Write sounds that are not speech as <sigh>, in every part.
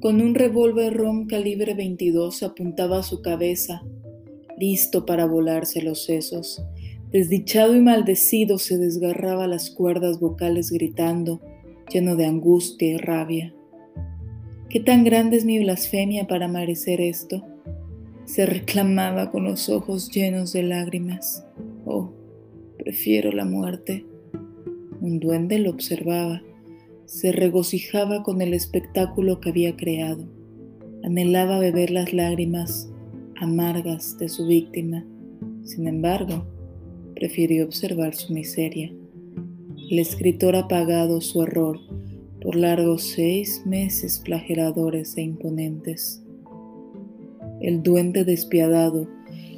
Con un revólver ROM calibre 22 apuntaba a su cabeza, listo para volarse los sesos. Desdichado y maldecido se desgarraba las cuerdas vocales gritando, lleno de angustia y rabia. ¿Qué tan grande es mi blasfemia para merecer esto? Se reclamaba con los ojos llenos de lágrimas. Oh, prefiero la muerte. Un duende lo observaba. Se regocijaba con el espectáculo que había creado. Anhelaba beber las lágrimas amargas de su víctima. Sin embargo, prefirió observar su miseria. El escritor ha pagado su error por largos seis meses flageladores e imponentes. El duende despiadado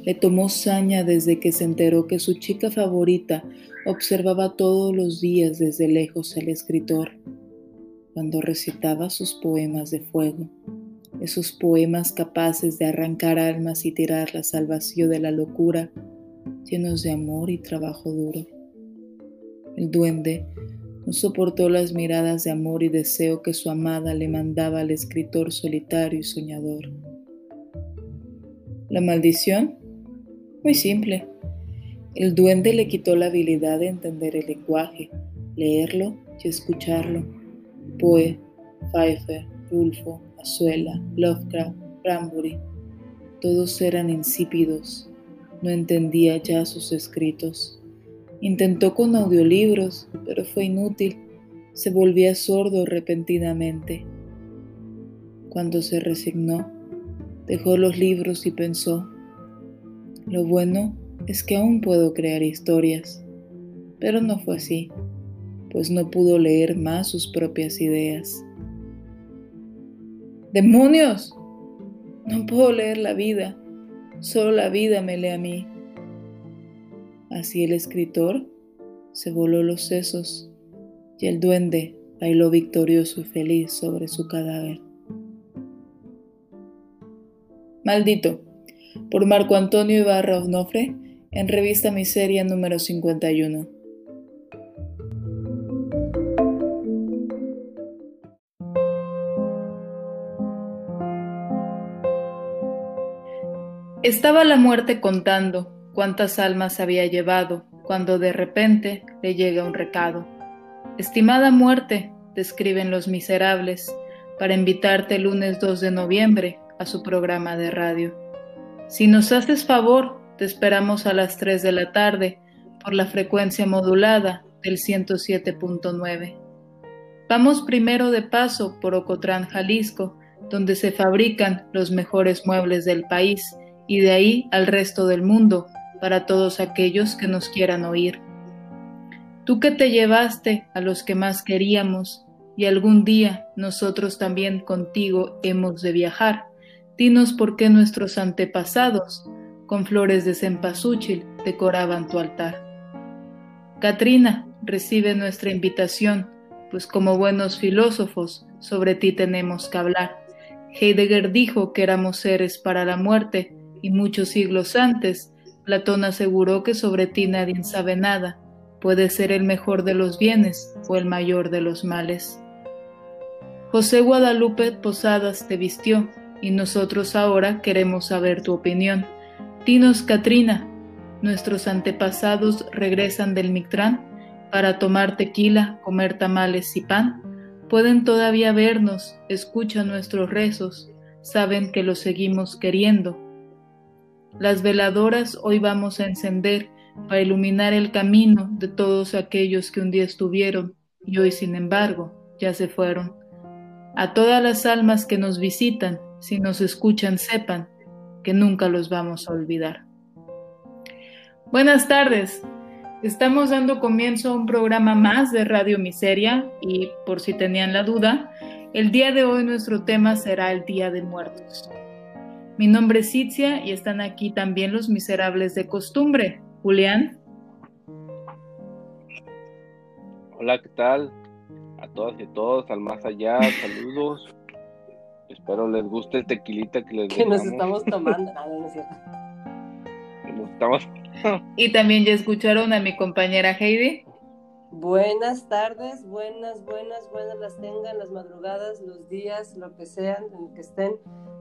le tomó saña desde que se enteró que su chica favorita observaba todos los días desde lejos al escritor, cuando recitaba sus poemas de fuego, esos poemas capaces de arrancar almas y tirarlas al vacío de la locura, llenos de amor y trabajo duro. El duende no soportó las miradas de amor y deseo que su amada le mandaba al escritor solitario y soñador. La maldición muy simple. El duende le quitó la habilidad de entender el lenguaje, leerlo y escucharlo. Poe, Pfeiffer, Rulfo, Azuela, Lovecraft, Brambury, todos eran insípidos. No entendía ya sus escritos. Intentó con audiolibros, pero fue inútil. Se volvía sordo repentinamente. Cuando se resignó, dejó los libros y pensó, lo bueno es que aún puedo crear historias, pero no fue así, pues no pudo leer más sus propias ideas. ¡Demonios! No puedo leer la vida, solo la vida me lee a mí. Así el escritor se voló los sesos y el duende bailó victorioso y feliz sobre su cadáver. Maldito, por Marco Antonio Ibarra Onofre en Revista Miseria número 51. Estaba la muerte contando cuántas almas había llevado cuando de repente le llega un recado. Estimada muerte, describen los miserables, para invitarte el lunes 2 de noviembre a su programa de radio. Si nos haces favor, te esperamos a las 3 de la tarde por la frecuencia modulada del 107.9. Vamos primero de paso por Ocotlán, Jalisco, donde se fabrican los mejores muebles del país, y de ahí al resto del mundo, para todos aquellos que nos quieran oír. Tú que te llevaste a los que más queríamos, y algún día nosotros también contigo hemos de viajar, Dinos por qué nuestros antepasados, con flores de cempasúchil, decoraban tu altar. Katrina, recibe nuestra invitación, pues como buenos filósofos, sobre ti tenemos que hablar. Heidegger dijo que éramos seres para la muerte, y muchos siglos antes, Platón aseguró que sobre ti nadie sabe nada, puede ser el mejor de los bienes o el mayor de los males. José Guadalupe Posadas te vistió, y nosotros ahora queremos saber tu opinión. Dinos, Katrina, nuestros antepasados regresan del Mictlán para tomar tequila, comer tamales y pan. Pueden todavía vernos, escuchan nuestros rezos, saben que los seguimos queriendo. Las veladoras hoy vamos a encender para iluminar el camino de todos aquellos que un día estuvieron y hoy, sin embargo, ya se fueron. A todas las almas que nos visitan, si nos escuchan, sepan que nunca los vamos a olvidar. Buenas tardes. Estamos dando comienzo a un programa más de Radio Miseria y por si tenían la duda, el día de hoy nuestro tema será el Día de Muertos. Mi nombre es Itzia y están aquí también los miserables de costumbre. Julián. Hola, ¿qué tal? A todas y a todos, al más allá, saludos. Espero les guste el tequilita que les Que nos estamos tomando. Ah, no, no es cierto. Nos estamos... <laughs> y también ya escucharon a mi compañera Heidi. Buenas tardes, buenas, buenas, buenas las tengan, las madrugadas, los días, lo que sean, en que estén.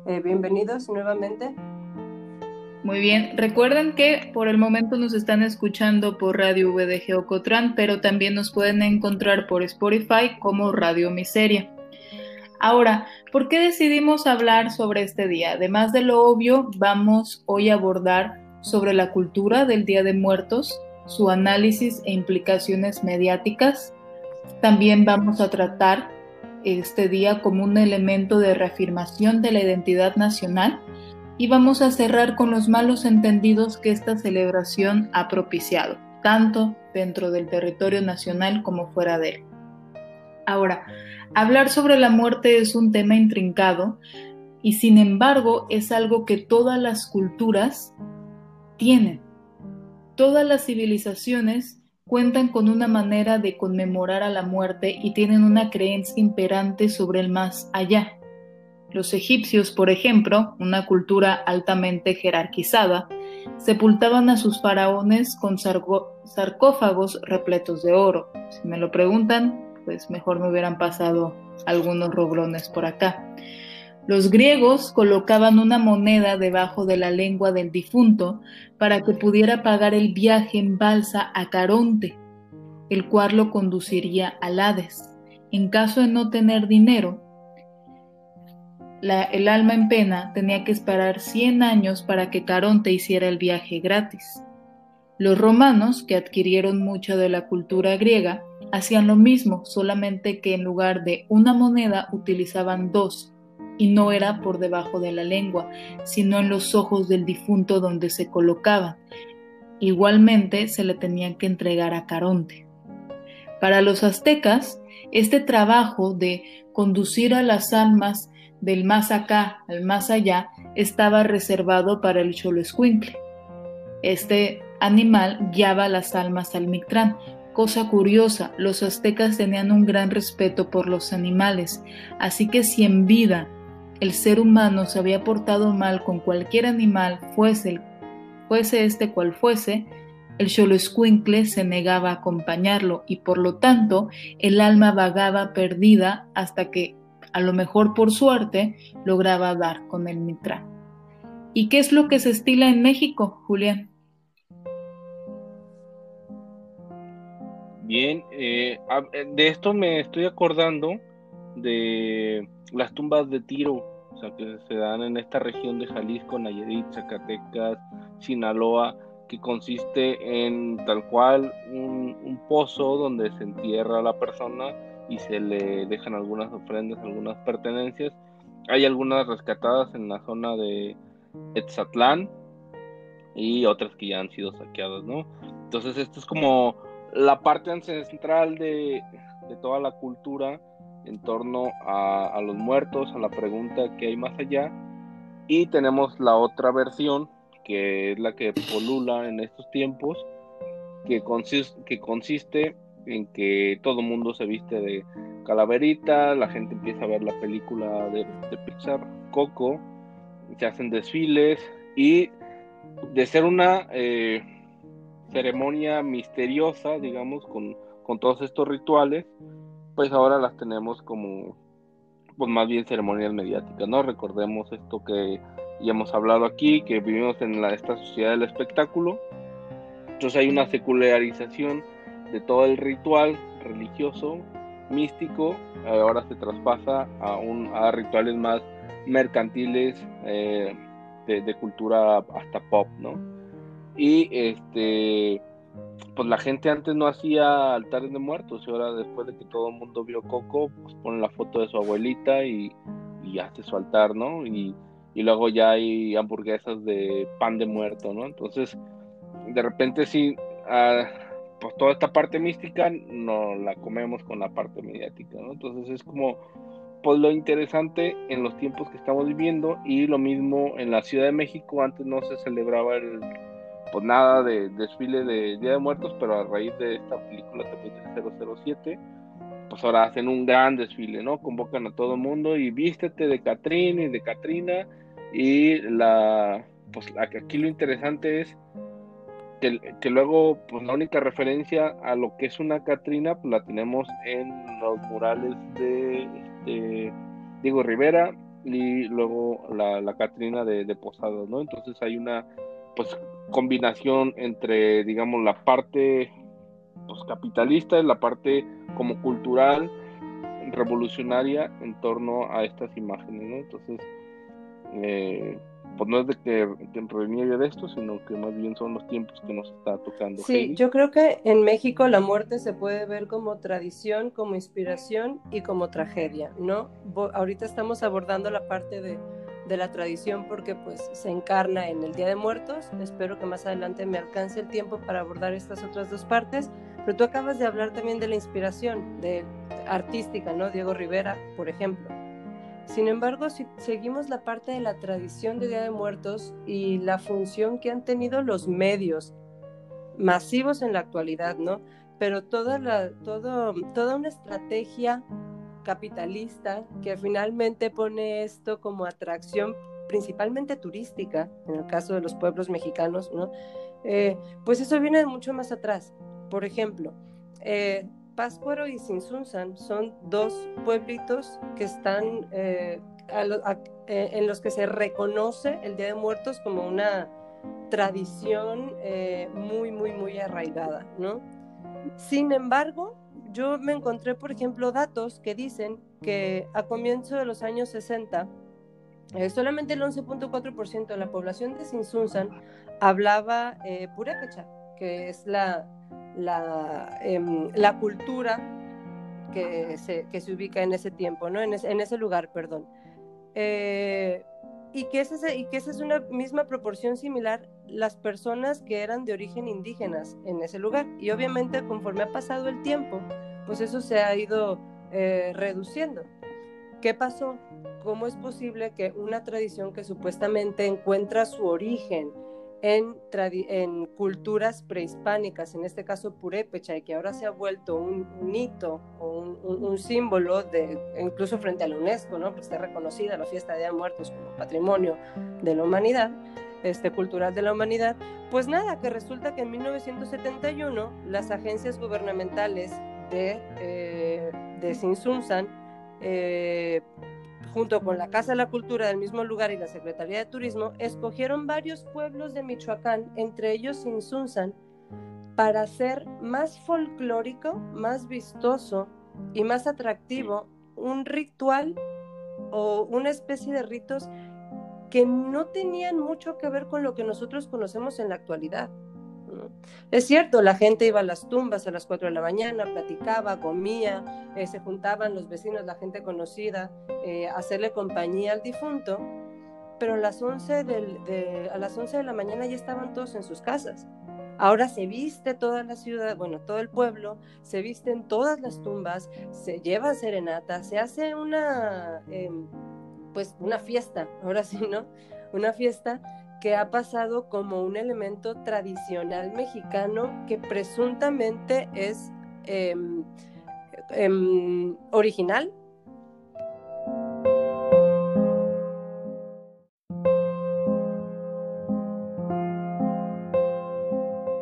Eh, bienvenidos nuevamente. Muy bien, recuerden que por el momento nos están escuchando por Radio VDG Ocotran, pero también nos pueden encontrar por Spotify como Radio Miseria. Ahora, ¿por qué decidimos hablar sobre este día? Además de lo obvio, vamos hoy a abordar sobre la cultura del Día de Muertos, su análisis e implicaciones mediáticas. También vamos a tratar este día como un elemento de reafirmación de la identidad nacional y vamos a cerrar con los malos entendidos que esta celebración ha propiciado, tanto dentro del territorio nacional como fuera de él. Ahora, hablar sobre la muerte es un tema intrincado y sin embargo es algo que todas las culturas tienen. Todas las civilizaciones cuentan con una manera de conmemorar a la muerte y tienen una creencia imperante sobre el más allá. Los egipcios, por ejemplo, una cultura altamente jerarquizada, sepultaban a sus faraones con sarcófagos repletos de oro. Si me lo preguntan, pues mejor me hubieran pasado algunos roblones por acá. Los griegos colocaban una moneda debajo de la lengua del difunto para que pudiera pagar el viaje en balsa a Caronte, el cual lo conduciría al Hades. En caso de no tener dinero, el alma en pena tenía que esperar 100 años para que Caronte hiciera el viaje gratis. Los romanos, que adquirieron mucha de la cultura griega, hacían lo mismo, solamente que en lugar de una moneda utilizaban dos, y no era por debajo de la lengua, sino en los ojos del difunto donde se colocaban. Igualmente se le tenían que entregar a Caronte. Para los aztecas, este trabajo de conducir a las almas del más acá al más allá estaba reservado para el Xoloescuincle. Este animal guiaba las almas al Mictlán. Cosa curiosa, los aztecas tenían un gran respeto por los animales, así que si en vida el ser humano se había portado mal con cualquier animal, fuese, fuese este cual fuese, el Xoloescuincle se negaba a acompañarlo y por lo tanto el alma vagaba perdida hasta que a lo mejor por suerte, lograba dar con el Mitra. ¿Y qué es lo que se estila en México, Julián? Bien, eh, de esto me estoy acordando de las tumbas de tiro, o sea, que se dan en esta región de Jalisco, Nayarit, Zacatecas, Sinaloa, que consiste en tal cual un, un pozo donde se entierra a la persona y se le dejan algunas ofrendas, algunas pertenencias. Hay algunas rescatadas en la zona de Etzatlán y otras que ya han sido saqueadas, ¿no? Entonces esto es como la parte ancestral de, de toda la cultura en torno a, los muertos, a la pregunta que hay más allá. Y tenemos la otra versión, que es la que polula en estos tiempos, que consiste, que consiste en que todo mundo se viste de calaverita, la gente empieza a ver la película de, Pixar, Coco, se hacen desfiles y de ser una eh, ceremonia misteriosa, digamos, con, con todos estos rituales, pues ahora las tenemos como, pues más bien ceremonias mediáticas, ¿no? Recordemos esto que ya hemos hablado aquí, que vivimos en la, esta sociedad del espectáculo, entonces hay una secularización de todo el ritual religioso, místico, ahora se traspasa a, un, a rituales más mercantiles eh, de, cultura hasta pop, ¿no? Y este, pues la gente antes no hacía altares de muertos y ahora después de que todo el mundo vio Coco, pues pone la foto de su abuelita y, hace su altar, ¿no? Y, luego ya hay hamburguesas de pan de muerto, ¿no? Entonces, de repente sí, uh, pues toda esta parte mística no la comemos con la parte mediática, ¿no? Entonces es como pues lo interesante en los tiempos que estamos viviendo y lo mismo en la Ciudad de México antes no se celebraba el pues nada de desfile de Día de Muertos, pero a raíz de esta película también de 007, pues ahora hacen un gran desfile, ¿no? Convocan a todo el mundo y vístete de Catrín y de Catrina y la pues aquí lo interesante es que, luego, pues la única referencia a lo que es una Catrina, pues la tenemos en los murales de este, Diego Rivera y luego la, la Catrina de, de ¿no? Entonces hay una pues combinación entre, digamos, la parte pues, capitalista y la parte como cultural, revolucionaria en torno a estas imágenes, ¿no? Entonces, eh, pues no es de que, que reniegue de esto, sino que más bien son los tiempos que nos está tocando. Sí, yo creo que en México la muerte se puede ver como tradición, como inspiración y como tragedia, ¿no? ahorita estamos abordando la parte de, de la tradición porque pues se encarna en el Día de Muertos. Espero que más adelante me alcance el tiempo para abordar estas otras dos partes. Pero tú acabas de hablar también de la inspiración de, artística, ¿no? Diego Rivera, por ejemplo. Sin embargo, si seguimos la parte de la tradición de Día de Muertos y la función que han tenido los medios masivos en la actualidad, ¿no? Pero toda, la, todo, toda una estrategia capitalista que finalmente pone esto como atracción principalmente turística, en el caso de los pueblos mexicanos, ¿no? Eh, pues eso viene mucho más atrás. Por ejemplo, eh, Páscuaro y Sinsunzan son dos pueblitos que están eh, eh, en los que se reconoce el Día de Muertos como una tradición muy, muy, muy arraigada, ¿no? Sin embargo, yo me encontré, por ejemplo, datos que dicen que a comienzo de los años 60, solamente el 11.4% de la población de Sinsunzan hablaba purépecha, que es la, la, em, la cultura que se, que se, ubica en ese tiempo, ¿no? en, ese, en ese lugar, perdón. Eh, y, que ese, y que esa es una misma proporción similar las personas que eran de origen indígenas en ese lugar. Y obviamente conforme ha pasado el tiempo, pues eso se ha ido eh, reduciendo. ¿Qué pasó? ¿Cómo es posible que una tradición que supuestamente encuentra su origen en, culturas prehispánicas, en este caso purépecha, y que ahora se ha vuelto un, hito un, símbolo, de, incluso frente a la UNESCO, ¿no? porque está reconocida la fiesta de Día Muertos como patrimonio de la humanidad, este, cultural de la humanidad, pues nada, que resulta que en 1971 las agencias gubernamentales de, eh, de Sinsunzan eh, junto con la Casa de la Cultura del mismo lugar y la Secretaría de Turismo, escogieron varios pueblos de Michoacán, entre ellos Insunzan, para hacer más folclórico, más vistoso y más atractivo un ritual o una especie de ritos que no tenían mucho que ver con lo que nosotros conocemos en la actualidad. Es cierto, la gente iba a las tumbas a las 4 de la mañana, platicaba, comía, eh, se juntaban los vecinos, la gente conocida, eh, hacerle compañía al difunto, pero a las, 11 de, a las 11 de la mañana ya estaban todos en sus casas. Ahora se viste toda la ciudad, bueno, todo el pueblo, se visten todas las tumbas, se lleva serenata, se hace una, em, pues una fiesta, ahora sí, ¿no? Una fiesta que ha pasado como un elemento tradicional mexicano que presuntamente es em, em, original.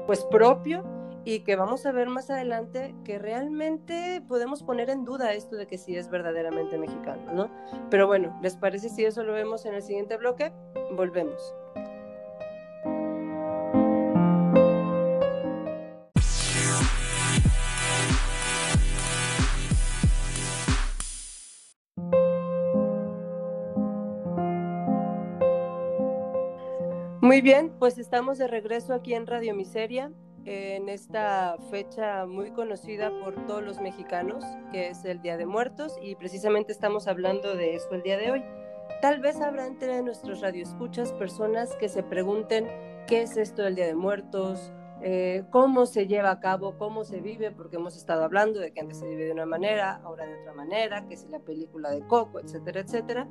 Pues propio y que vamos a ver más adelante que realmente podemos poner en duda esto de que sí es verdaderamente mexicano, ¿no? Pero bueno, ¿les parece si eso lo vemos en el siguiente bloque? Volvemos. Muy bien, pues estamos de regreso aquí en Radio Miseria, en esta fecha muy conocida por todos los mexicanos, que es el Día de Muertos, y precisamente estamos hablando de eso el día de hoy. Tal vez habrá entre nuestros radioescuchas personas que se pregunten qué es esto del Día de Muertos, eh, cómo se lleva a cabo, cómo se vive, porque hemos estado hablando de que antes se vive de una manera, ahora de otra manera, que es la película de Coco, etcétera, etcétera.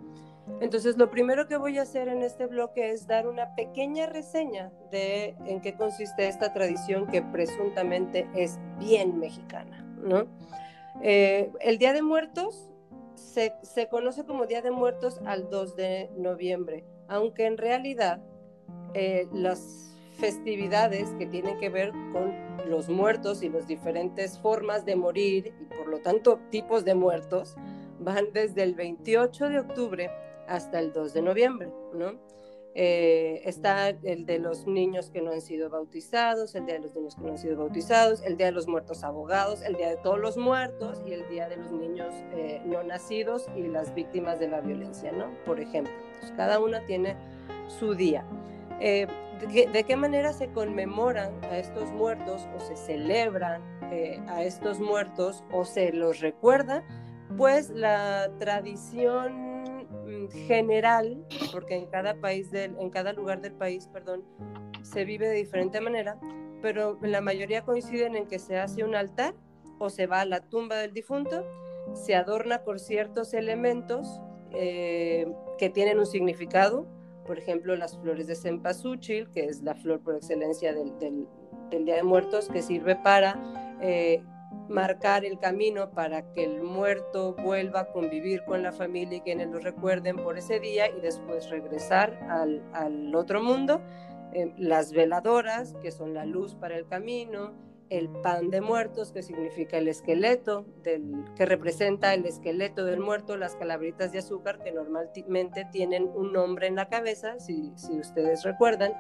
Entonces, lo primero que voy a hacer en este bloque es dar una pequeña reseña de en qué consiste esta tradición que presuntamente es bien mexicana, ¿no? Eh, el Día de Muertos se, conoce como Día de Muertos al 2 de noviembre, aunque en realidad eh, las festividades que tienen que ver con los muertos y las diferentes formas de morir y por lo tanto tipos de muertos van desde el 28 de octubre hasta el 2 de noviembre, ¿no? Eh, está el de los niños que no han sido bautizados, el día de los niños que no han sido bautizados, el día de los muertos abogados, el día de todos los muertos y el día de los niños eh, no nacidos y las víctimas de la violencia, ¿no? Por ejemplo, cada una tiene su día. Eh, ¿de, qué, manera se conmemoran a estos muertos o se celebran a estos muertos o se los recuerda? Pues la tradición general, porque en cada país, del, en cada lugar del país, perdón, se vive de diferente manera, pero la mayoría coinciden en que se hace un altar o se va a la tumba del difunto, se adorna por ciertos elementos eh, que tienen un significado, por ejemplo, las flores de cempasúchil, que es la flor por excelencia del, del, Día de Muertos, que sirve para eh, marcar el camino para que el muerto vuelva a convivir con la familia y quienes lo recuerden por ese día y después regresar al, otro mundo. Eh, las veladoras, que son la luz para el camino, el pan de muertos, que significa el esqueleto, del, que representa el esqueleto del muerto, las calabritas de azúcar, que normalmente tienen un nombre en la cabeza, si, si ustedes recuerdan,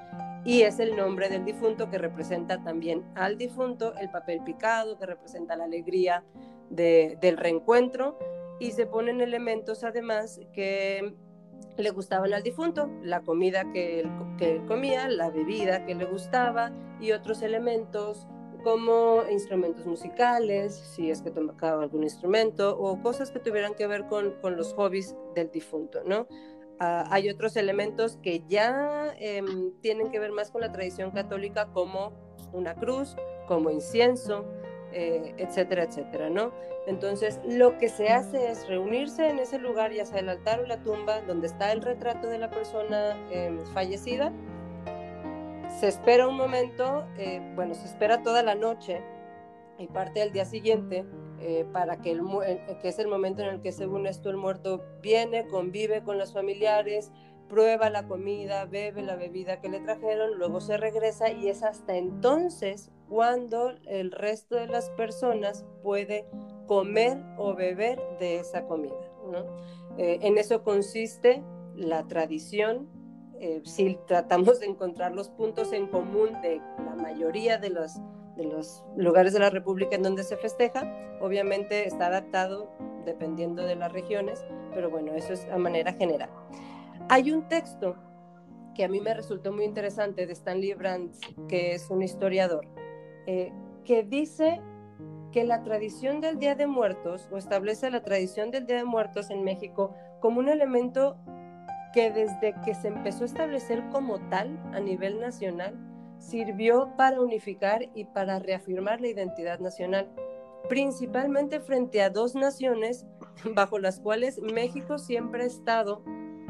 y es el nombre del difunto que representa también al difunto, el papel picado que representa la alegría del reencuentro, y se ponen elementos además que le gustaban al difunto, la comida que que él comía, la bebida que le gustaba y otros elementos como instrumentos musicales, si es que tocaba algún instrumento, o cosas que tuvieran que ver con, con los hobbies del difunto, ¿no? Ah, hay otros elementos que ya em, tienen que ver más con la tradición católica, como una cruz, como incienso, eh, etcétera, etcétera, ¿no? Entonces, lo que se hace es reunirse en ese lugar, ya sea el altar o la tumba, donde está el retrato de la persona em, fallecida, se espera un momento, eh, bueno, se espera toda la noche y parte del día siguiente eh, para que, el, eh, que es el momento en el que según esto el muerto viene, convive con los familiares, prueba la comida, bebe la bebida que le trajeron, luego se regresa y es hasta entonces cuando el resto de las personas puede comer o beber de esa comida. en eso consiste la tradición eh, si tratamos de encontrar los puntos en común de la mayoría de los, de los lugares de la República en donde se festeja, obviamente está adaptado dependiendo de las regiones, pero bueno, eso es a manera general. Hay un texto que a mí me resultó muy interesante de Stanley Brandt, que es un historiador, eh, que dice que la tradición del Día de Muertos, o establece la tradición del Día de Muertos en México como un elemento que desde que se empezó a establecer como tal a nivel nacional, sirvió para unificar y para reafirmar la identidad nacional, principalmente frente a dos naciones <laughs> bajo las cuales México siempre ha estado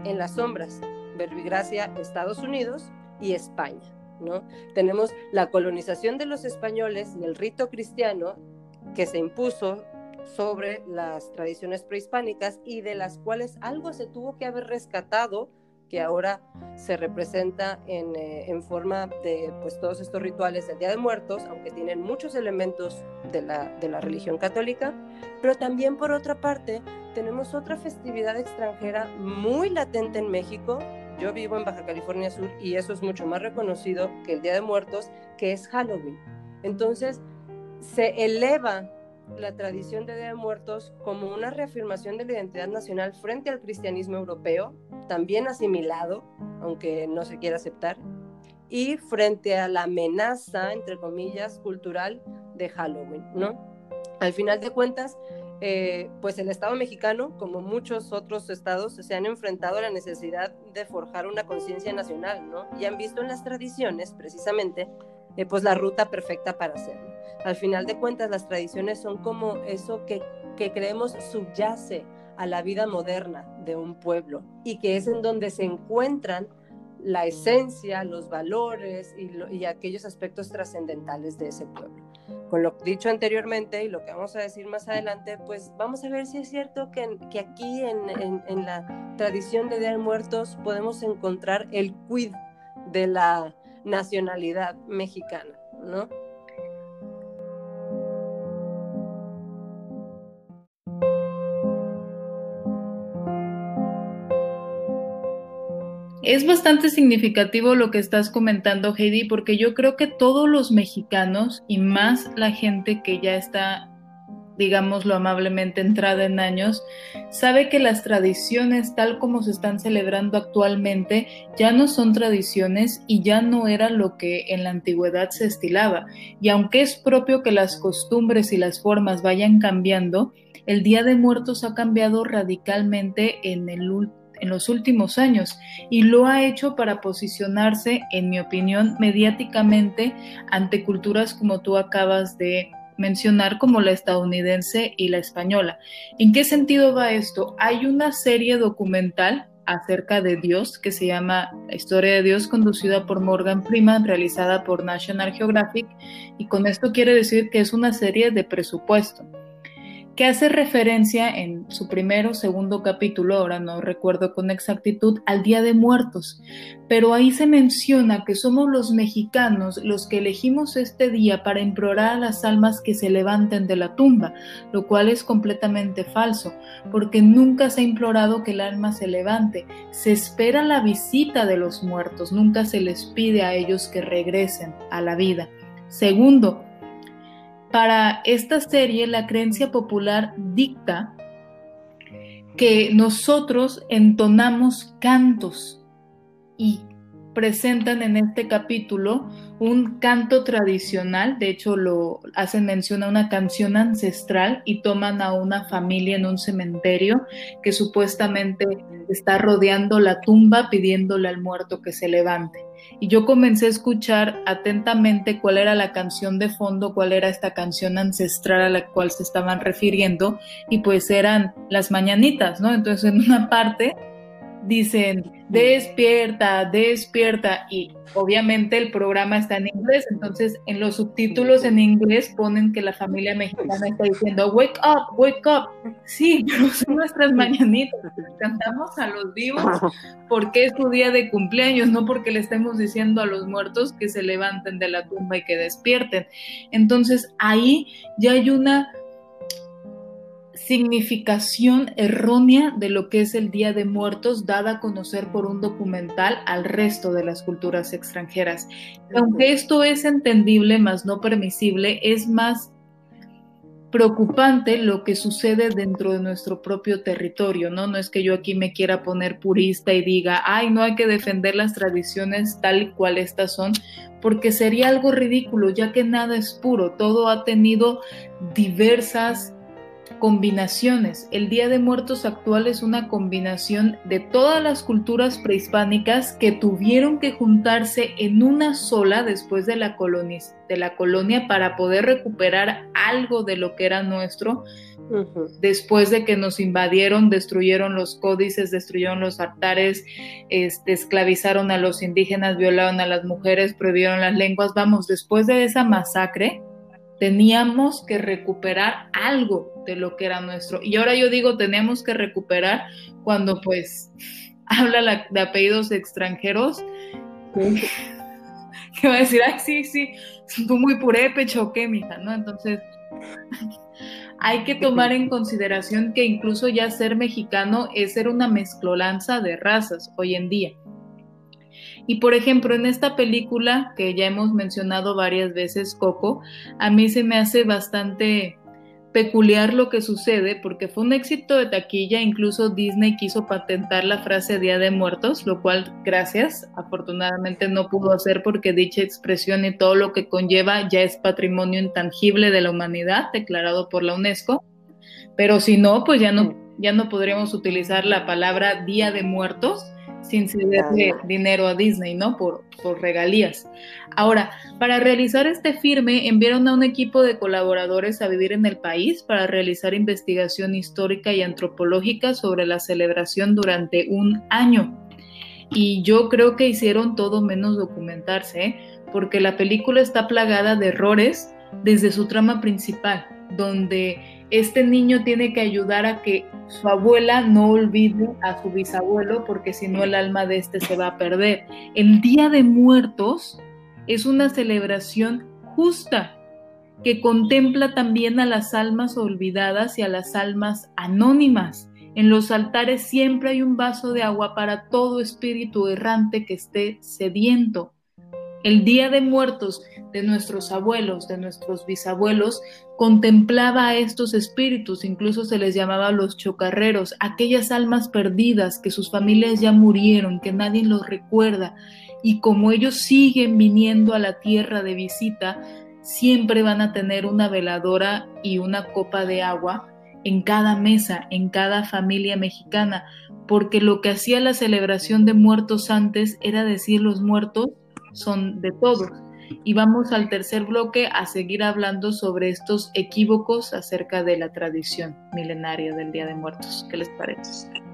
en las sombras, verbigracia Estados Unidos y España. ¿no? Tenemos la colonización de los españoles y el rito cristiano que se impuso sobre las tradiciones prehispánicas y de las cuales algo se tuvo que haber rescatado que ahora se representa en, eh, en, forma de pues, todos estos rituales del Día de Muertos, aunque tienen muchos elementos de la, de la religión católica, pero también por otra parte tenemos otra festividad extranjera muy latente en México. Yo vivo en Baja California Sur y eso es mucho más reconocido que el Día de Muertos, que es Halloween. Entonces, se eleva la tradición de Día de Muertos como una reafirmación de la identidad nacional frente al cristianismo europeo, también asimilado, aunque no se quiera aceptar, y frente a la amenaza, entre comillas, cultural de Halloween, ¿no? Al final de cuentas, eh, pues el Estado mexicano, como muchos otros estados, se han enfrentado a la necesidad de forjar una conciencia nacional, ¿no? Y han visto en las tradiciones, precisamente, eh, pues la ruta perfecta para hacerlo. Al final de cuentas, las tradiciones son como eso que, que creemos subyace a la vida moderna de un pueblo y que es en donde se encuentran la esencia, los valores y, aquellos aspectos trascendentales de ese pueblo. Con lo dicho anteriormente y lo que vamos a decir más adelante, pues vamos a ver si es cierto que, que aquí en, en, en, la tradición de Día de Muertos podemos encontrar el quid de la nacionalidad mexicana, ¿no? Es bastante significativo lo que estás comentando, Heidi, porque yo creo que todos los mexicanos y más la gente que ya está, digámoslo amablemente, entrada en años, sabe que las tradiciones tal como se están celebrando actualmente ya no son tradiciones y ya no era lo que en la antigüedad se estilaba. Y aunque es propio que las costumbres y las formas vayan cambiando, el Día de Muertos ha cambiado radicalmente en el en los últimos años y lo ha hecho para posicionarse, en mi opinión, mediáticamente ante culturas como tú acabas de mencionar como la estadounidense y la española. ¿En qué sentido va esto? Hay una serie documental acerca de Dios que se llama La historia de Dios conducida por Morgan Freeman, realizada por National Geographic y con esto quiere decir que es una serie de presupuesto que hace referencia en su primero o segundo capítulo, ahora no recuerdo con exactitud, al Día de Muertos. Pero ahí se menciona que somos los mexicanos los que elegimos este día para implorar a las almas que se levanten de la tumba, lo cual es completamente falso, porque nunca se ha implorado que el alma se levante. Se espera la visita de los muertos, nunca se les pide a ellos que regresen a la vida. Segundo, para esta serie la creencia popular dicta que nosotros entonamos cantos y presentan en este capítulo un canto tradicional, de hecho lo hacen mención a una canción ancestral y toman a una familia en un cementerio que supuestamente está rodeando la tumba pidiéndole al muerto que se levante. Y yo comencé a escuchar atentamente cuál era la canción de fondo, cuál era esta canción ancestral a la cual se estaban refiriendo y pues eran las mañanitas, ¿no? Entonces en una parte dicen, despierta, despierta, y obviamente el programa está en inglés, entonces en los subtítulos en inglés ponen que la familia mexicana está diciendo, wake up, wake up. Sí, pero son nuestras mañanitas, cantamos a los vivos porque es su día de cumpleaños, no porque le estemos diciendo a los muertos que se levanten de la tumba y que despierten. Entonces ahí ya hay una significación errónea de lo que es el Día de Muertos dada a conocer por un documental al resto de las culturas extranjeras. Aunque esto es entendible, más no permisible, es más preocupante lo que sucede dentro de nuestro propio territorio, ¿no? No es que yo aquí me quiera poner purista y diga, ay, no hay que defender las tradiciones tal y cual estas son, porque sería algo ridículo, ya que nada es puro, todo ha tenido diversas combinaciones. El Día de Muertos actual es una combinación de todas las culturas prehispánicas que tuvieron que juntarse en una sola después de la, de la colonia para poder recuperar algo de lo que era nuestro. Después de que nos invadieron, destruyeron los códices, destruyeron los altares, este, esclavizaron a los indígenas, violaron a las mujeres, prohibieron las lenguas. Vamos, después de esa masacre, teníamos que recuperar algo de lo que era nuestro. Y ahora yo digo, tenemos que recuperar cuando pues <laughs> habla de apellidos extranjeros. <laughs> que va a decir, ay, sí, sí, tú muy purépecha o qué, mija, ¿no? Entonces, <laughs> hay que tomar en consideración que incluso ya ser mexicano es ser una mezclolanza de razas hoy en día. Y por ejemplo, en esta película que ya hemos mencionado varias veces, Coco, a mí se me hace bastante peculiar lo que sucede porque fue un éxito de taquilla, incluso Disney quiso patentar la frase Día de Muertos, lo cual gracias, afortunadamente no pudo hacer porque dicha expresión y todo lo que conlleva ya es patrimonio intangible de la humanidad declarado por la UNESCO, pero si no, pues ya no, ya no podríamos utilizar la palabra Día de Muertos sin cederle dinero a Disney, ¿no? Por, por regalías. Ahora, para realizar este firme, enviaron a un equipo de colaboradores a vivir en el país para realizar investigación histórica y antropológica sobre la celebración durante un año. Y yo creo que hicieron todo menos documentarse, ¿eh? porque la película está plagada de errores desde su trama principal, donde este niño tiene que ayudar a que su abuela no olvide a su bisabuelo porque si no el alma de este se va a perder. El Día de Muertos es una celebración justa que contempla también a las almas olvidadas y a las almas anónimas. En los altares siempre hay un vaso de agua para todo espíritu errante que esté sediento. El Día de Muertos de nuestros abuelos, de nuestros bisabuelos, contemplaba a estos espíritus, incluso se les llamaba los chocarreros, aquellas almas perdidas que sus familias ya murieron, que nadie los recuerda, y como ellos siguen viniendo a la tierra de visita, siempre van a tener una veladora y una copa de agua en cada mesa, en cada familia mexicana, porque lo que hacía la celebración de muertos antes era decir los muertos son de todos. Y vamos al tercer bloque a seguir hablando sobre estos equívocos acerca de la tradición milenaria del Día de Muertos. ¿Qué les parece?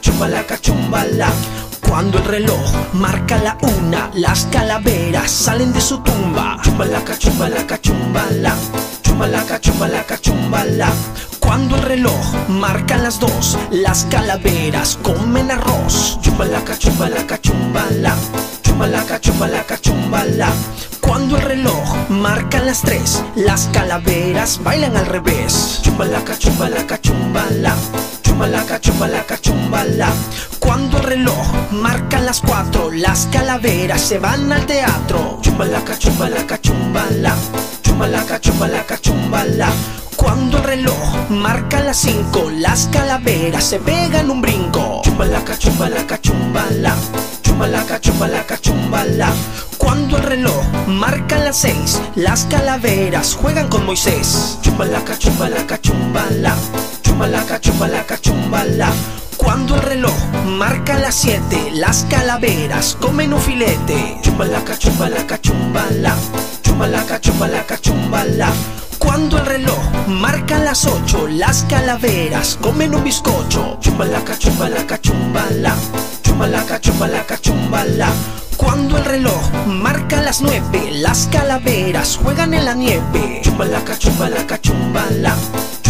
Chumbalaca, chumbalaca, chumbala. Cuando el reloj marca la una, las calaveras salen de su tumba. Chumbalaca, chumbalaca, chumbala, chumbalaca, chumbalaca, chumbala. Cuando el reloj marca las dos, las calaveras comen arroz. Chumbalaca, chumbalaca, chumbala, chumbalaca, chumbalaca, chumbala. Cuando el reloj marca las tres, las calaveras bailan al revés. Chumbalaca, chumbalaca, chumbala. Chumbalaca, chumbalaca, chumbala. Cuando el reloj marca las cuatro, las calaveras se van al teatro. Chumbalaca, chumbalaca, chumbala. Chumbalaca, chumbalaca, chumbala. Cuando el reloj marca las cinco, las calaveras se pegan un brinco. Chumbalaca, chumbalaca, chumbala. Chumbalaca, chumbalaca, chumbala. Cuando el reloj marca las seis, las calaveras juegan con Moisés. Chumbalaca, chumbalaca, chumbala. Chumbalaca, chumbalaca, chumbala. Cuando el reloj marca las siete, las calaveras comen un filete. Chumbalaca, chumbalaca, chumbala. Chumbalaca, chumbalaca, chumbala. Cuando el reloj marca las ocho, las calaveras comen un bizcocho. Chumbalaca, chumbalaca, chumbala. Chumbalaca, chumbalaca, chumbala. Cuando el reloj marca las nueve, las calaveras juegan en la nieve. Chumbalaca, chumbalaca, chumbala.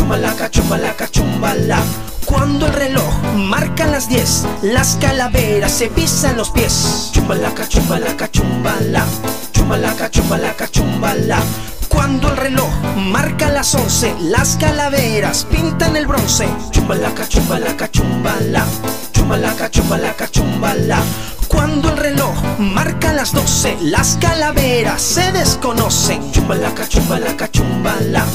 Chumbalaca, chumbalaca, chumbala. Cuando el reloj marca las diez, las calaveras se pisan los pies. Chumbalaca, chumbalaca, chumbala. Chumbalaca, chumbalaca, chumbala. Cuando el reloj marca las once, las calaveras pintan el bronce. Chumbalaca, chumbalaca, chumbala. Chumbalaca, chumbalaca, chumbala. Cuando el reloj marca las doce, las calaveras se desconocen. Chumbalaca, chumbalaca, chumbala.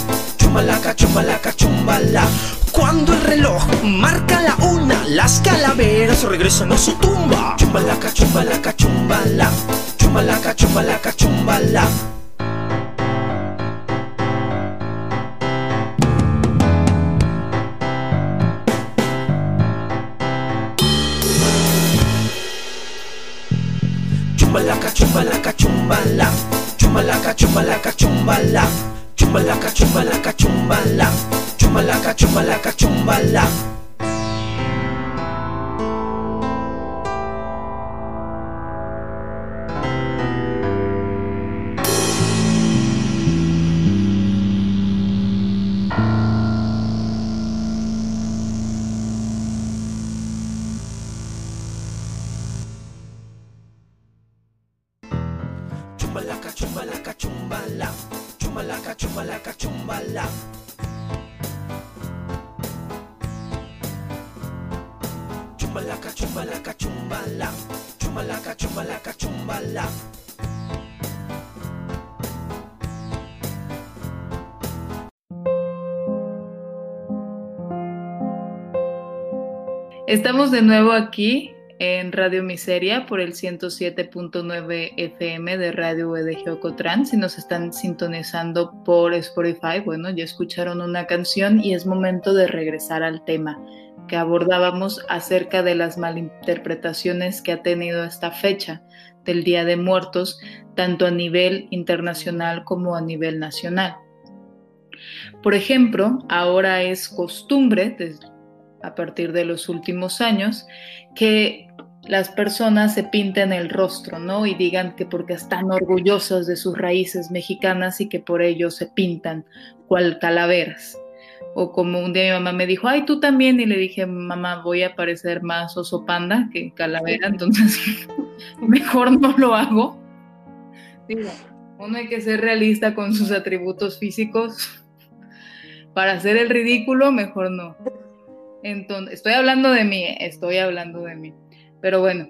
Chumbalaca, chumbalaca, chumbala. Cuando el reloj marca la una, las calaveras regresan a su tumba. Chumbalaca, chumbalaca, chumbala. Chumbalaca, chumbalaca, chumbala. Chumbalaca, chumbalaca, chumbala. Chumbalaca, chumbalaca, chumbala. Chumbalaca, chumbalaca, chumbala. Chumbalaca, chumbalaca, chumbala. Estamos de nuevo aquí en Radio Miseria por el 107.9 FM de Radio de Ocotran. Si nos están sintonizando por Spotify, bueno, ya escucharon una canción y es momento de regresar al tema. que abordábamos acerca de las malinterpretaciones que ha tenido esta fecha del Día de Muertos, tanto a nivel internacional como a nivel nacional. Por ejemplo, ahora es costumbre, a partir de los últimos años, que las personas se pinten el rostro, ¿no? Y digan que porque están orgullosos de sus raíces mexicanas y que por ello se pintan cual calaveras. O como un día mi mamá me dijo, ay, tú también, y le dije, mamá, voy a parecer más oso panda que calavera, entonces <laughs> mejor no lo hago. Digo, uno hay que ser realista con sus atributos físicos. Para hacer el ridículo, mejor no. Estoy hablando de mí, estoy hablando de mí. Pero bueno,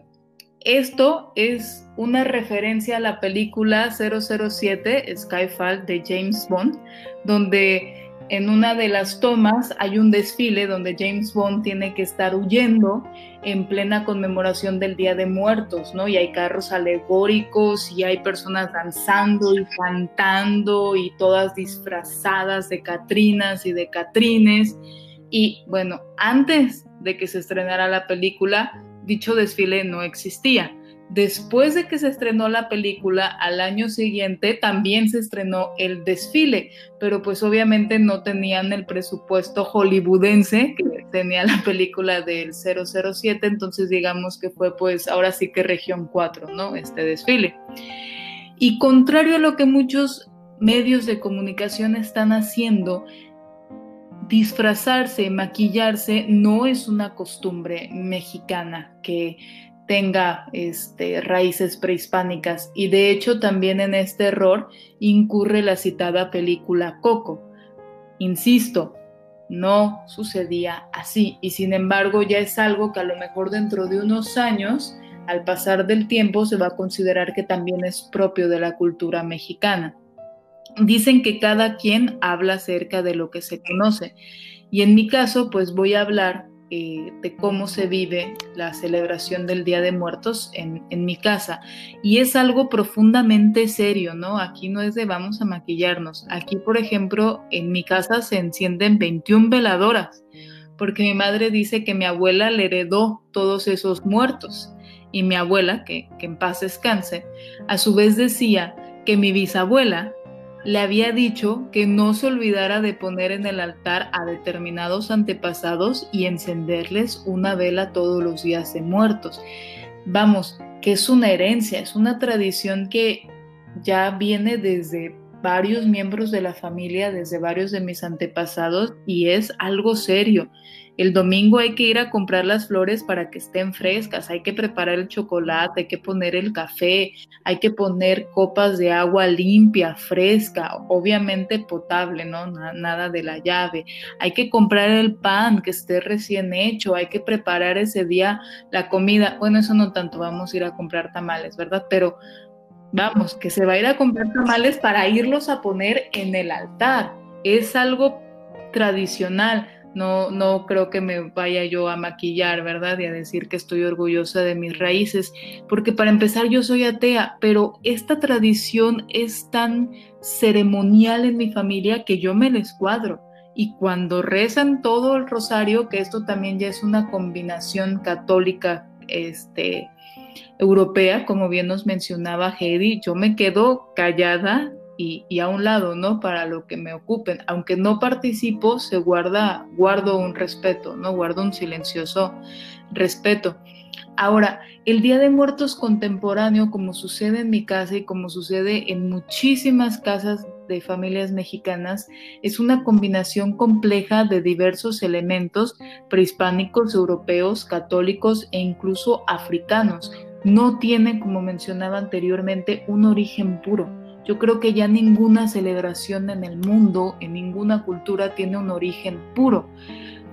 esto es una referencia a la película 007 Skyfall de James Bond, donde en una de las tomas hay un desfile donde James Bond tiene que estar huyendo en plena conmemoración del Día de Muertos, ¿no? Y hay carros alegóricos y hay personas danzando y cantando y todas disfrazadas de Catrinas y de Catrines. Y bueno, antes de que se estrenara la película, dicho desfile no existía. Después de que se estrenó la película, al año siguiente también se estrenó el desfile, pero pues obviamente no tenían el presupuesto hollywoodense que tenía la película del 007, entonces digamos que fue pues ahora sí que región 4, ¿no? Este desfile. Y contrario a lo que muchos medios de comunicación están haciendo, disfrazarse, maquillarse no es una costumbre mexicana que tenga este, raíces prehispánicas y de hecho también en este error incurre la citada película Coco. Insisto, no sucedía así y sin embargo ya es algo que a lo mejor dentro de unos años, al pasar del tiempo, se va a considerar que también es propio de la cultura mexicana. Dicen que cada quien habla acerca de lo que se conoce y en mi caso pues voy a hablar eh, de cómo se vive la celebración del Día de Muertos en, en, mi casa. Y es algo profundamente serio, ¿no? Aquí no es de vamos a maquillarnos. Aquí, por ejemplo, en mi casa se encienden 21 veladoras, porque mi madre dice que mi abuela le heredó todos esos muertos. Y mi abuela, que, que en paz descanse, a su vez decía que mi bisabuela le había dicho que no se olvidara de poner en el altar a determinados antepasados y encenderles una vela todos los días de muertos. Vamos, que es una herencia, es una tradición que ya viene desde varios miembros de la familia, desde varios de mis antepasados y es algo serio. El domingo hay que ir a comprar las flores para que estén frescas, hay que preparar el chocolate, hay que poner el café, hay que poner copas de agua limpia, fresca, obviamente potable, ¿no? Nada de la llave. Hay que comprar el pan que esté recién hecho, hay que preparar ese día la comida. Bueno, eso no tanto, vamos a ir a comprar tamales, ¿verdad? Pero vamos, que se va a ir a comprar tamales para irlos a poner en el altar. Es algo tradicional no, no creo que me vaya yo a maquillar, ¿verdad? Y a decir que estoy orgullosa de mis raíces, porque para empezar yo soy atea, pero esta tradición es tan ceremonial en mi familia que yo me les cuadro. Y cuando rezan todo el rosario, que esto también ya es una combinación católica, este, europea, como bien nos mencionaba Heidi, yo me quedo callada y, a un lado, ¿no? Para lo que me ocupen. Aunque no participo, se guarda, guardo un respeto, ¿no? Guardo un silencioso respeto. Ahora, el Día de Muertos contemporáneo, como sucede en mi casa y como sucede en muchísimas casas de familias mexicanas, es una combinación compleja de diversos elementos prehispánicos, europeos, católicos e incluso africanos. No tiene, como mencionaba anteriormente, un origen puro yo creo que ya ninguna celebración en el mundo, en ninguna cultura, tiene un origen puro.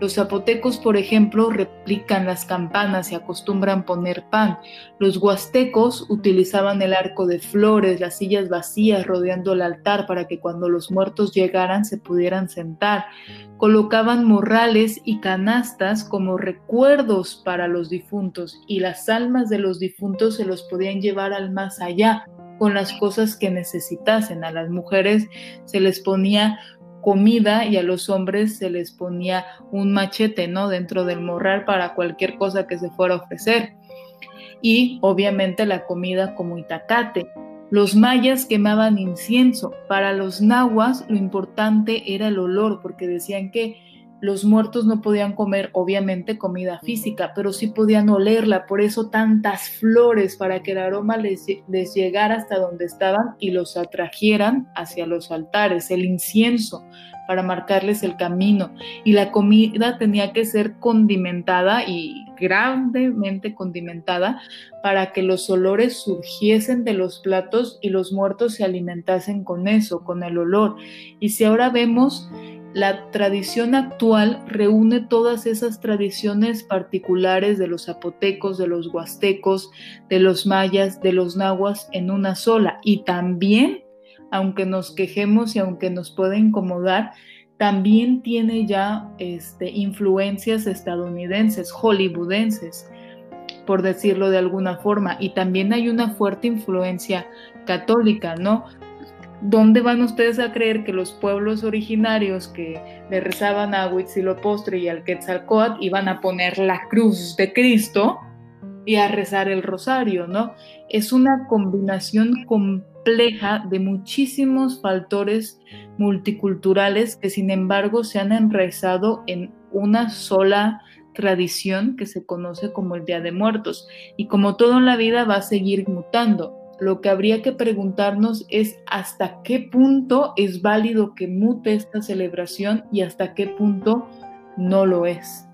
Los zapotecos, por ejemplo, replican las campanas y acostumbran poner pan. Los huastecos utilizaban el arco de flores, las sillas vacías rodeando el altar para que cuando los muertos llegaran se pudieran sentar. Colocaban morrales y canastas como recuerdos para los difuntos y las almas de los difuntos se los podían llevar al más allá con las cosas que necesitasen. A las mujeres se les ponía comida y a los hombres se les ponía un machete, ¿no? Dentro del morral para cualquier cosa que se fuera a ofrecer. Y obviamente la comida como itacate. Los mayas quemaban incienso. Para los nahuas lo importante era el olor, porque decían que los muertos no podían comer, obviamente, comida física, pero sí podían olerla, por eso tantas flores para que el aroma les, llegara hasta donde estaban y los atrajeran hacia los altares, el incienso para marcarles el camino. Y la comida tenía que ser condimentada y grandemente condimentada para que los olores surgiesen de los platos y los muertos se alimentasen con eso, con el olor. Y si ahora vemos la tradición actual reúne todas esas tradiciones particulares de los zapotecos, de los huastecos, de los mayas, de los nahuas en una sola. Y también, aunque nos quejemos y aunque nos pueda incomodar, también tiene ya este, influencias estadounidenses, hollywoodenses, por decirlo de alguna forma. Y también hay una fuerte influencia católica, ¿no? ¿Dónde van ustedes a creer que los pueblos originarios que le rezaban a Huitzilopochtli y al Quetzalcóatl iban a poner la cruz de Cristo y a rezar el rosario, ¿no? Es una combinación compleja de muchísimos factores multiculturales que sin embargo se han enraizado en una sola tradición que se conoce como el Día de Muertos y como todo en la vida va a seguir mutando lo que habría que preguntarnos es hasta qué punto es válido que mute esta celebración y hasta qué punto no lo es.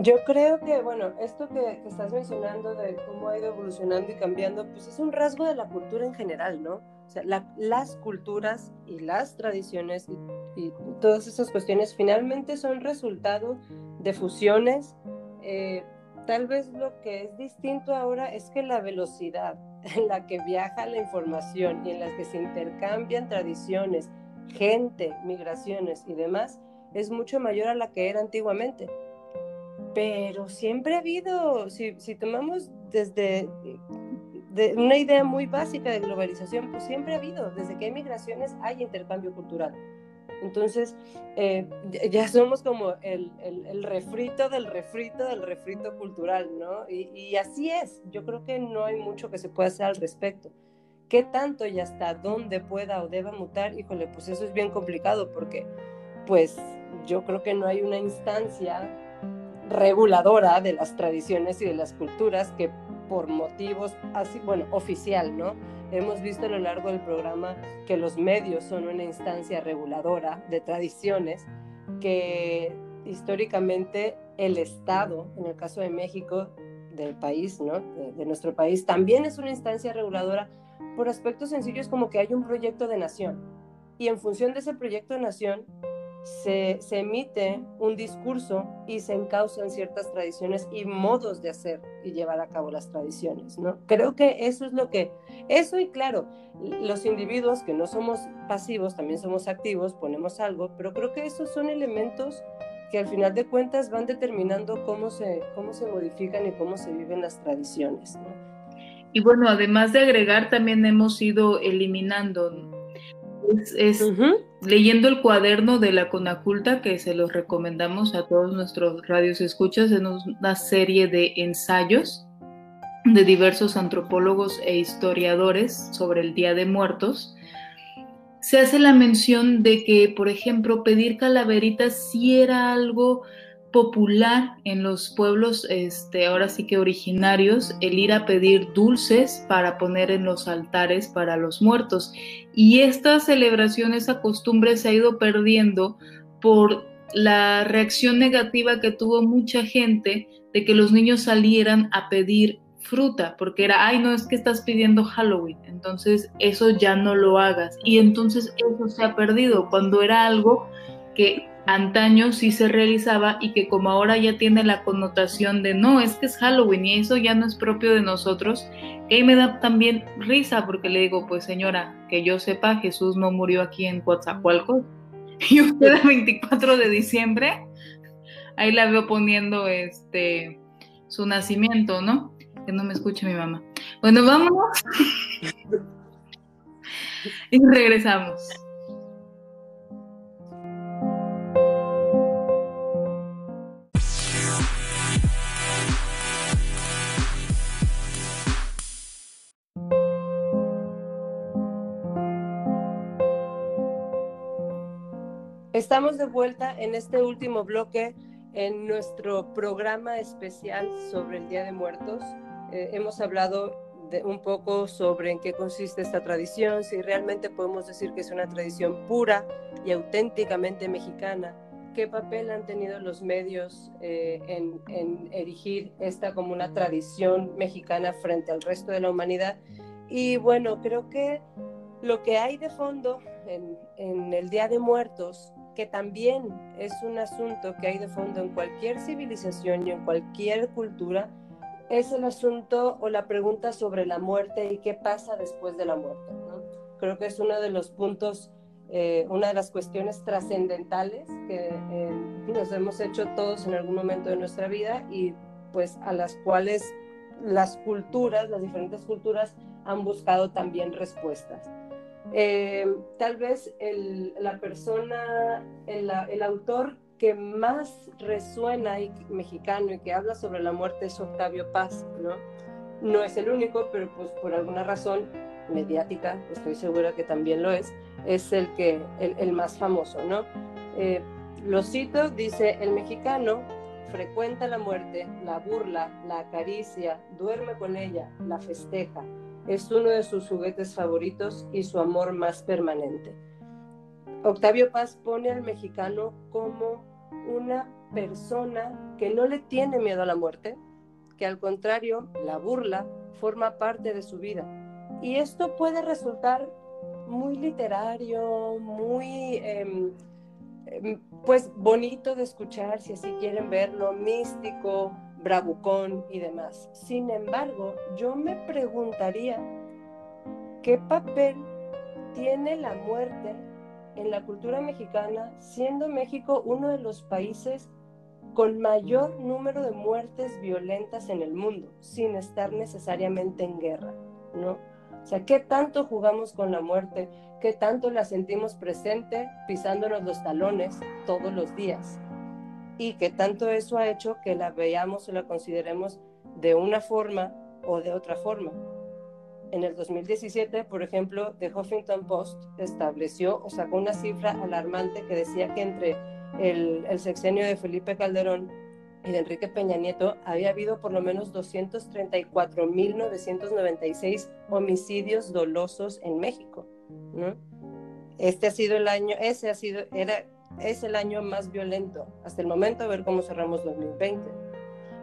Yo creo que, bueno, esto que, estás mencionando de cómo ha ido evolucionando y cambiando, pues es un rasgo de la cultura en general, ¿no? O sea, las culturas y las tradiciones y, todas esas cuestiones finalmente son resultado de fusiones, eh, Tal vez lo que es distinto ahora es que la velocidad <laughs> en la que viaja la información y en la que se intercambian tradiciones, gente, migraciones y demás es mucho mayor a la que era antiguamente. Pero siempre ha habido, si, tomamos desde una idea muy básica de globalización, pues siempre ha habido, desde que hay migraciones hay intercambio cultural. Entonces, eh, ya somos como el, refrito del refrito del refrito cultural, ¿no? Y, así es, yo creo que no hay mucho que se pueda hacer al respecto. ¿Qué tanto y hasta dónde pueda o deba mutar? Híjole, pues eso es bien complicado porque, pues, yo creo que no hay una instancia reguladora de las tradiciones y de las culturas que por motivos así, bueno, oficial, ¿no? Hemos visto a lo largo del programa que los medios son una instancia reguladora de tradiciones que históricamente el Estado, en el caso de México, del país, ¿no? de, nuestro país, también es una instancia reguladora por aspectos sencillos como que hay un proyecto de nación y en función de ese proyecto de nación se, emite un discurso y se encausan ciertas tradiciones y modos de hacer y llevar a cabo las tradiciones, ¿no? Creo que eso es lo que, eso y claro, los individuos que no somos pasivos, también somos activos, ponemos algo, pero creo que esos son elementos que al final de cuentas van determinando cómo se, cómo se modifican y cómo se viven las tradiciones. Y bueno, además de agregar, también hemos ido eliminando es, leyendo el cuaderno de la Conaculta, que se los recomendamos a todos nuestros radios escuchas, en una serie de ensayos de diversos antropólogos e historiadores sobre el Día de Muertos. Se hace la mención de que, por ejemplo, pedir calaveritas sí era algo popular en los pueblos, este, ahora sí que originarios, el ir a pedir dulces para poner en los altares para los muertos. Y esta celebración, esa costumbre se ha ido perdiendo por la reacción negativa que tuvo mucha gente de que los niños salieran a pedir fruta, porque era, ay, no es que estás pidiendo Halloween, entonces eso ya no lo hagas. Y entonces eso se ha perdido cuando era algo que antaño sí se realizaba y que como ahora ya tiene la connotación de no, es que es Halloween y eso ya no es propio de nosotros, que me da también risa porque le digo, pues señora, que yo sepa, Jesús no murió aquí en Coatzacoalcos <laughs> y usted el 24 de diciembre, ahí la veo poniendo este su nacimiento, ¿no? Que no me escuche mi mamá. Bueno, vámonos. <laughs> y regresamos. Estamos de vuelta en este último bloque en nuestro programa especial sobre el Día de Muertos. Eh, hemos hablado de un poco sobre en qué consiste esta tradición, si realmente podemos decir que es una tradición pura y auténticamente mexicana, qué papel han tenido los medios eh, en, en, erigir esta como una tradición mexicana frente al resto de la humanidad. Y bueno, creo que lo que hay de fondo en, en el Día de Muertos que también es un asunto que hay de fondo en cualquier civilización y en cualquier cultura, es el asunto o la pregunta sobre la muerte y qué pasa después de la muerte. Creo que es uno de los puntos, eh, una de las cuestiones trascendentales que eh, nos hemos hecho todos en algún momento de nuestra vida y pues a las cuales las culturas, las diferentes culturas han buscado también respuestas. Eh, tal vez el, la persona, el, el, autor que más resuena y mexicano y que habla sobre la muerte es Octavio Paz, ¿no? No es el único, pero pues por alguna razón mediática, estoy segura que también lo es, es el, que, el, el más famoso, ¿no? Eh, lo cito, dice, el mexicano frecuenta la muerte, la burla, la acaricia, duerme con ella, la festeja, es uno de sus juguetes favoritos y su amor más permanente. Octavio Paz pone al mexicano como una persona que no le tiene miedo a la muerte, que al contrario, la burla forma parte de su vida. Y esto puede resultar muy literario, muy em, em, pues bonito de escuchar si así quieren verlo, místico, bravucón y demás. Sin embargo, yo me preguntaría qué papel tiene la muerte en la cultura mexicana, siendo México uno de los países con mayor número de muertes violentas en el mundo, sin estar necesariamente en guerra, ¿no? O sea, ¿qué tanto jugamos con la muerte? ¿Qué tanto la sentimos presente pisándonos los talones todos los días? Y que tanto eso ha hecho que la veamos o la consideremos de una forma o de otra forma. En el 2017, por ejemplo, The Huffington Post estableció o sacó una cifra alarmante que decía que entre el, sexenio de Felipe Calderón y de Enrique Peña Nieto había habido por lo menos 234.996 homicidios dolosos en México. ¿no? Este ha sido el año, ese ha sido, era es el año más violento hasta el momento, a ver cómo cerramos 2020.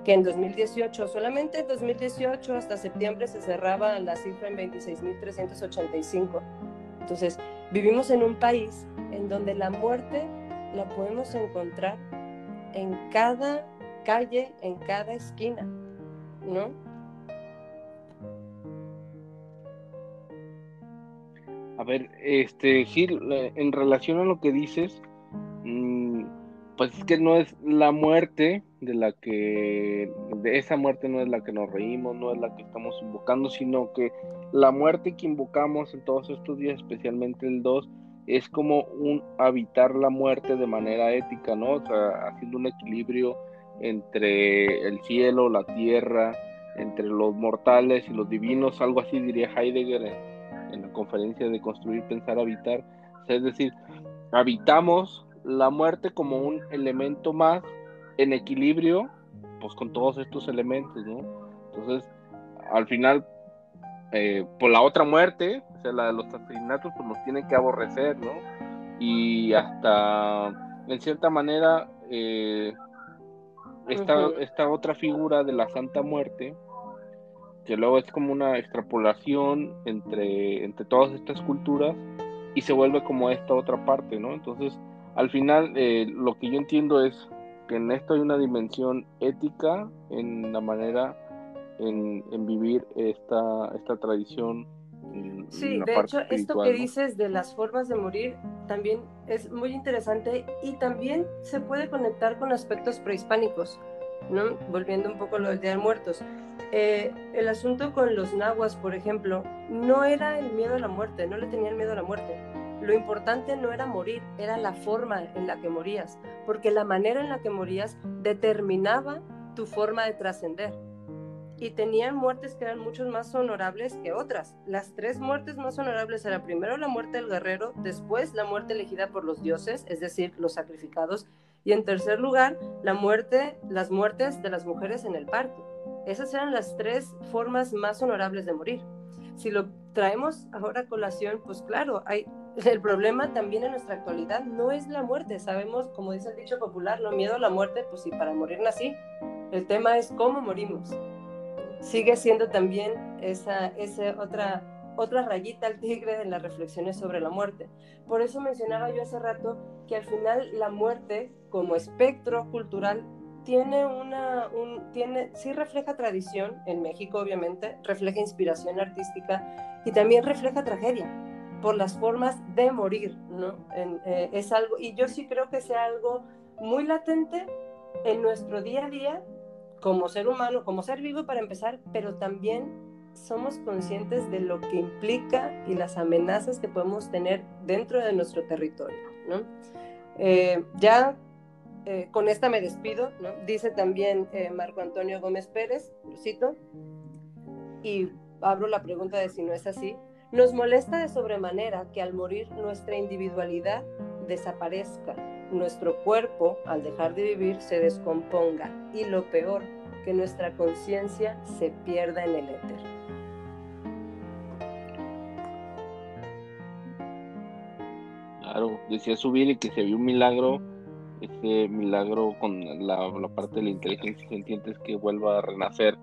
Que en 2018, solamente en 2018 hasta septiembre se cerraba la cifra en 26.385. Entonces, vivimos en un país en donde la muerte la podemos encontrar en cada calle, en cada esquina, ¿no? A ver, este Gil, eh, en relación a lo que dices, pues es que no es la muerte de la que, de esa muerte no es la que nos reímos, no es la que estamos invocando, sino que la muerte que invocamos en todos estos días, especialmente el 2, es como un habitar la muerte de manera ética, ¿no? O sea, haciendo un equilibrio entre el cielo, la tierra, entre los mortales y los divinos, algo así diría Heidegger en, en la conferencia de Construir, Pensar, Habitar. Es decir, habitamos la muerte como un elemento más en equilibrio, pues con todos estos elementos, ¿no? Entonces, al final, eh, por la otra muerte, o sea, la de los asesinatos, pues nos tienen que aborrecer, ¿no? Y hasta, en cierta manera, eh, esta, esta otra figura de la Santa Muerte, que luego es como una extrapolación entre, entre todas estas culturas y se vuelve como esta otra parte, ¿no? Entonces, al final eh, lo que yo entiendo es que en esto hay una dimensión ética en la manera en, vivir esta, esta tradición. sí, de hecho, esto que dices de las formas de morir también es muy interesante y también se puede conectar con aspectos prehispánicos. ¿no? Volviendo un poco a lo del Día de Muertos. Eh, el asunto con los nahuas, por ejemplo, no era el miedo a la muerte, no le tenían miedo a la muerte. Lo importante no era morir, era la forma en la que morías, porque la manera en la que morías determinaba tu forma de trascender. Y tenían muertes que eran mucho más honorables que otras. Las tres muertes más honorables eran primero la muerte del guerrero, después la muerte elegida por los dioses, es decir, los sacrificados, y en tercer lugar, la muerte, las muertes de las mujeres en el parto. Esas eran las tres formas más honorables de morir. Si lo traemos ahora a colación, pues claro, hay, <laughs> el problema también en nuestra actualidad no es la muerte. Sabemos, como dice el dicho popular, no miedo a la muerte, pues sí, para morir nací. El tema es cómo morimos. Sigue siendo también esa, esa otra, otra rayita al tigre de las reflexiones sobre la muerte. Por eso mencionaba yo hace rato que al final la muerte, como espectro cultural, tiene una, un, tiene, sí refleja tradición en México, obviamente, refleja inspiración artística y también refleja tragedia por las formas de morir, ¿no? Eh, es algo, y yo sí creo que sea algo muy latente en nuestro día a día como ser humano, como ser vivo para empezar, pero también somos conscientes de lo que implica y las amenazas que podemos tener dentro de nuestro territorio, ¿no? Eh, ya eh, con esta me despido, ¿no? Dice también Marco Antonio Gómez Pérez, lo cito, y abro la pregunta de si no es así, nos molesta de sobremanera que al morir nuestra individualidad desaparezca, nuestro cuerpo al dejar de vivir se descomponga y lo peor, que nuestra conciencia se pierda en el éter. Claro, decía Subir que se vio un milagro, ese milagro con la, la parte de la inteligencia sintiente es que vuelva a renacer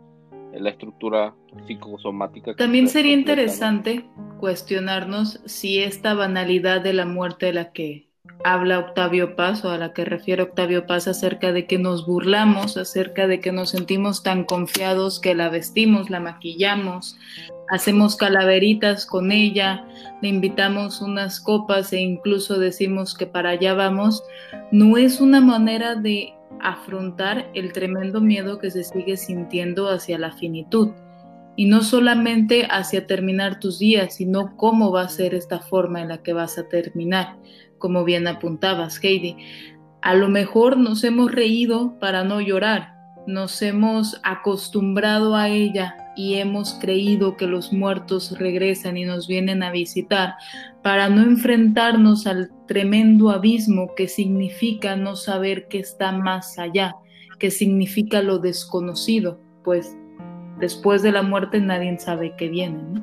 la estructura psicosomática. También sería interesante cuestionarnos si esta banalidad de la muerte de la que habla Octavio Paz o a la que refiere Octavio Paz acerca de que nos burlamos, acerca de que nos sentimos tan confiados que la vestimos, la maquillamos, hacemos calaveritas con ella, le invitamos unas copas e incluso decimos que para allá vamos, no es una manera de afrontar el tremendo miedo que se sigue sintiendo hacia la finitud. Y no solamente hacia terminar tus días, sino cómo va a ser esta forma en la que vas a terminar, como bien apuntabas, Heidi. A lo mejor nos hemos reído para no llorar, nos hemos acostumbrado a ella y hemos creído que los muertos regresan y nos vienen a visitar para no enfrentarnos al tremendo abismo que significa no saber qué está más allá, que significa lo desconocido, pues después de la muerte nadie sabe qué viene.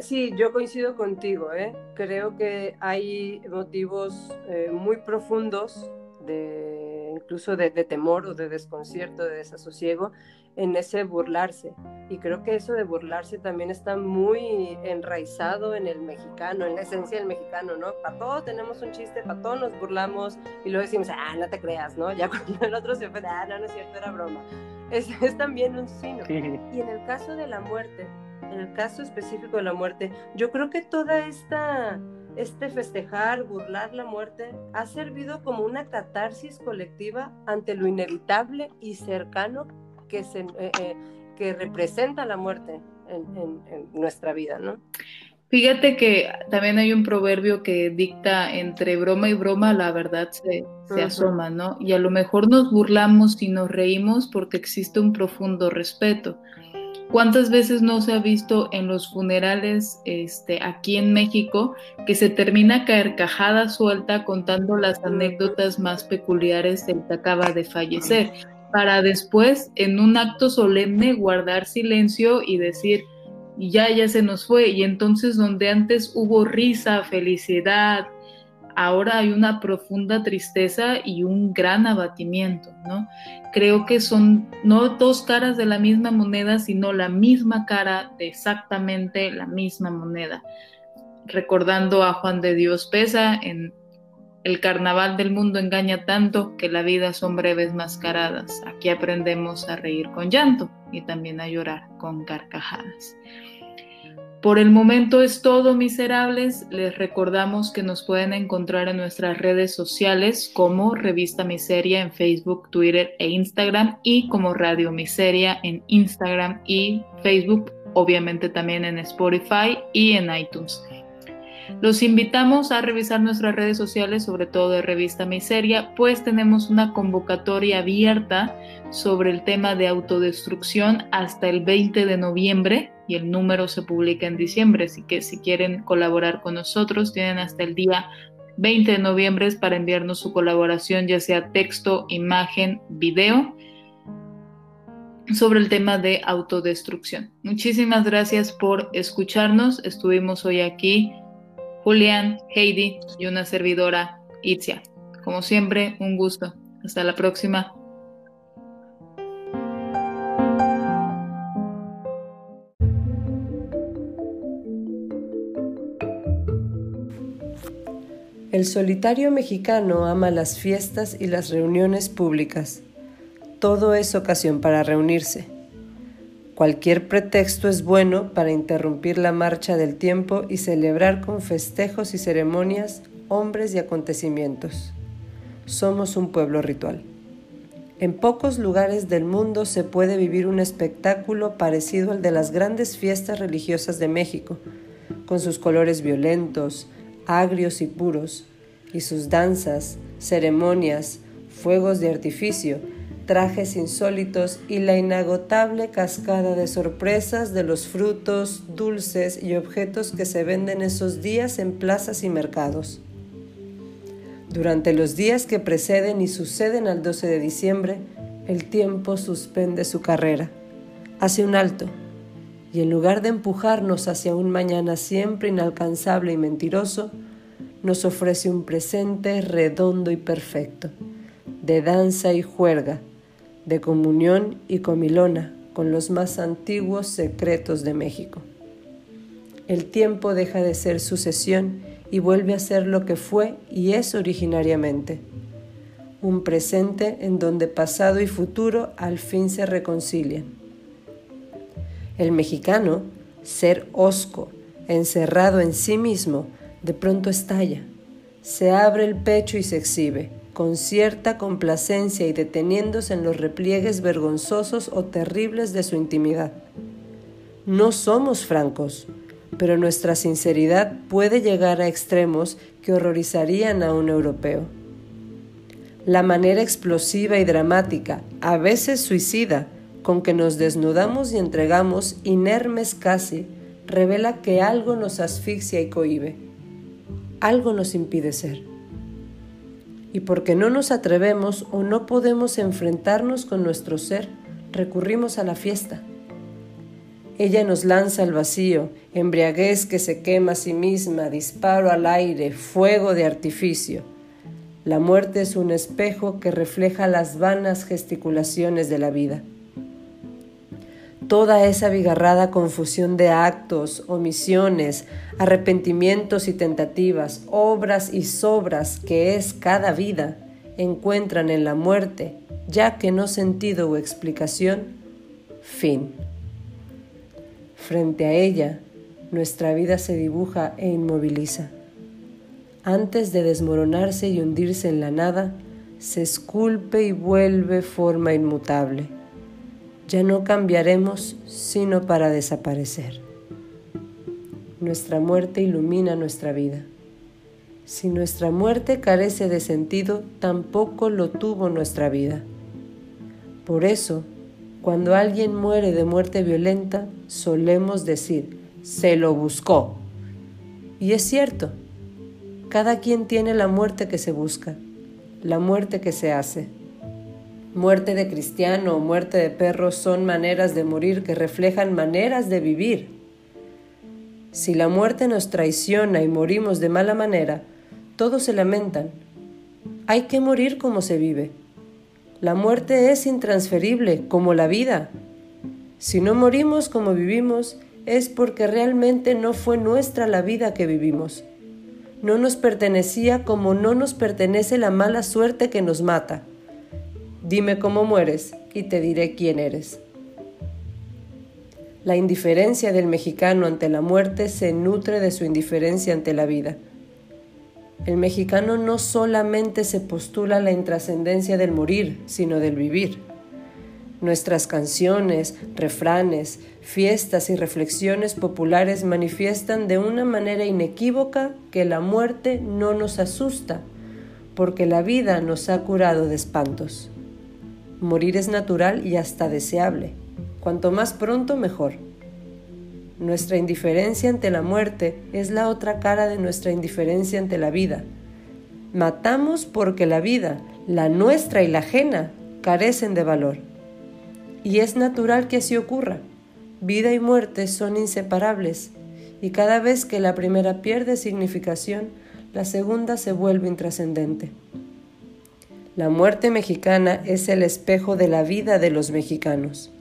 sí, yo coincido contigo, ¿eh? creo que hay motivos eh, muy profundos de incluso de, temor o de desconcierto, de desasosiego, en ese burlarse. Y creo que eso de burlarse también está muy enraizado en el mexicano, en la esencia del mexicano, ¿no? Para todo tenemos un chiste, para todo nos burlamos y luego decimos, ah, no te creas, ¿no? <laughs> Ya cuando el otro se ofende, ah, no, no es cierto, era broma. Es, <laughs> es también un signo. Y en el caso de la muerte, en el caso específico de la muerte, yo creo que toda esta este festejar, burlar la muerte, ha servido como una catarsis colectiva ante lo inevitable y cercano que, se, eh, eh, que representa la muerte en, nuestra vida, ¿no? Fíjate que también hay un proverbio que dicta entre broma y broma la verdad se, se asoma, ¿no? Y a lo mejor nos burlamos y nos reímos porque existe un profundo respeto. ¿Cuántas veces no se ha visto en los funerales este, aquí en México que se termina carcajada suelta contando las anécdotas más peculiares del que acaba de fallecer, para después en un acto solemne guardar silencio y decir, ya, ya se nos fue, y entonces donde antes hubo risa, felicidad, ahora hay una profunda tristeza y un gran abatimiento, ¿no? Creo que son no dos caras de la misma moneda, sino la misma cara de exactamente la misma moneda. Recordando a Juan de Dios Pesa en El carnaval del mundo engaña tanto que la vida son breves mascaradas. Aquí aprendemos a reír con llanto y también a llorar con carcajadas. Por el momento es todo, miserables. Les recordamos que nos pueden encontrar en nuestras redes sociales como Revista Miseria en Facebook, Twitter e Instagram y como Radio Miseria en Instagram y Facebook, obviamente también en Spotify y en iTunes. Los invitamos a revisar nuestras redes sociales, sobre todo de Revista Miseria, pues tenemos una convocatoria abierta sobre el tema de autodestrucción hasta el 20 de noviembre y el número se publica en diciembre, así que si quieren colaborar con nosotros tienen hasta el día 20 de noviembre para enviarnos su colaboración, ya sea texto, imagen, video, sobre el tema de autodestrucción. Muchísimas gracias por escucharnos. Estuvimos hoy aquí Julián, Heidi y una servidora, Itzia. Como siempre, un gusto. Hasta la próxima. El solitario mexicano ama las fiestas y las reuniones públicas. Todo es ocasión para reunirse. Cualquier pretexto es bueno para interrumpir la marcha del tiempo y celebrar con festejos y ceremonias hombres y acontecimientos. Somos un pueblo ritual. En pocos lugares del mundo se puede vivir un espectáculo parecido al de las grandes fiestas religiosas de México, con sus colores violentos, agrios y puros, y sus danzas, ceremonias, fuegos de artificio, trajes insólitos y la inagotable cascada de sorpresas de los frutos, dulces y objetos que se venden esos días en plazas y mercados. Durante los días que preceden y suceden al 12 de diciembre, el tiempo suspende su carrera, hace un alto, y en lugar de empujarnos hacia un mañana siempre inalcanzable y mentiroso, nos ofrece un presente redondo y perfecto, de danza y juerga, de comunión y comilona con los más antiguos secretos de México. El tiempo deja de ser sucesión y vuelve a ser lo que fue y es originariamente, un presente en donde pasado y futuro al fin se reconcilian. El mexicano, ser osco, encerrado en sí mismo, de pronto estalla, se abre el pecho y se exhibe con cierta complacencia y deteniéndose en los repliegues vergonzosos o terribles de su intimidad. No somos francos, pero nuestra sinceridad puede llegar a extremos que horrorizarían a un europeo. La manera explosiva y dramática, a veces suicida, con que nos desnudamos y entregamos, inermes casi, revela que algo nos asfixia y cohibe. Algo nos impide ser y porque no nos atrevemos o no podemos enfrentarnos con nuestro ser, recurrimos a la fiesta. Ella nos lanza al vacío, embriaguez que se quema a sí misma, disparo al aire, fuego de artificio. La muerte es un espejo que refleja las vanas gesticulaciones de la vida toda esa bigarrada confusión de actos, omisiones, arrepentimientos y tentativas, obras y sobras que es cada vida, encuentran en la muerte, ya que no sentido o explicación, fin. Frente a ella, nuestra vida se dibuja e inmoviliza. Antes de desmoronarse y hundirse en la nada, se esculpe y vuelve forma inmutable ya no cambiaremos sino para desaparecer. Nuestra muerte ilumina nuestra vida. Si nuestra muerte carece de sentido, tampoco lo tuvo nuestra vida. Por eso, cuando alguien muere de muerte violenta, solemos decir, se lo buscó. Y es cierto, cada quien tiene la muerte que se busca, la muerte que se hace. Muerte de cristiano o muerte de perro son maneras de morir que reflejan maneras de vivir. Si la muerte nos traiciona y morimos de mala manera, todos se lamentan. Hay que morir como se vive. La muerte es intransferible, como la vida. Si no morimos como vivimos, es porque realmente no fue nuestra la vida que vivimos. No nos pertenecía como no nos pertenece la mala suerte que nos mata. Dime cómo mueres y te diré quién eres. La indiferencia del mexicano ante la muerte se nutre de su indiferencia ante la vida. El mexicano no solamente se postula la intrascendencia del morir, sino del vivir. Nuestras canciones, refranes, fiestas y reflexiones populares manifiestan de una manera inequívoca que la muerte no nos asusta, porque la vida nos ha curado de espantos. Morir es natural y hasta deseable. Cuanto más pronto, mejor. Nuestra indiferencia ante la muerte es la otra cara de nuestra indiferencia ante la vida. Matamos porque la vida, la nuestra y la ajena, carecen de valor. Y es natural que así ocurra. Vida y muerte son inseparables, y cada vez que la primera pierde significación, la segunda se vuelve intrascendente. La muerte mexicana es el espejo de la vida de los mexicanos.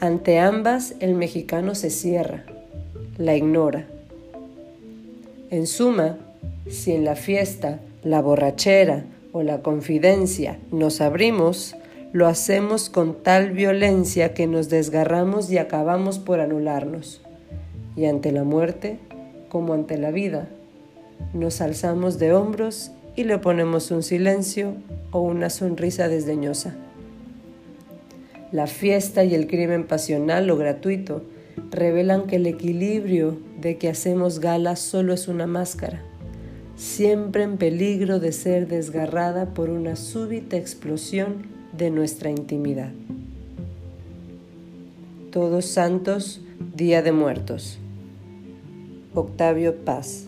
Ante ambas el mexicano se cierra, la ignora. En suma, si en la fiesta, la borrachera o la confidencia nos abrimos, lo hacemos con tal violencia que nos desgarramos y acabamos por anularnos. Y ante la muerte, como ante la vida, nos alzamos de hombros y le ponemos un silencio o una sonrisa desdeñosa. La fiesta y el crimen pasional o gratuito revelan que el equilibrio de que hacemos gala solo es una máscara, siempre en peligro de ser desgarrada por una súbita explosión de nuestra intimidad. Todos Santos, Día de Muertos. Octavio Paz.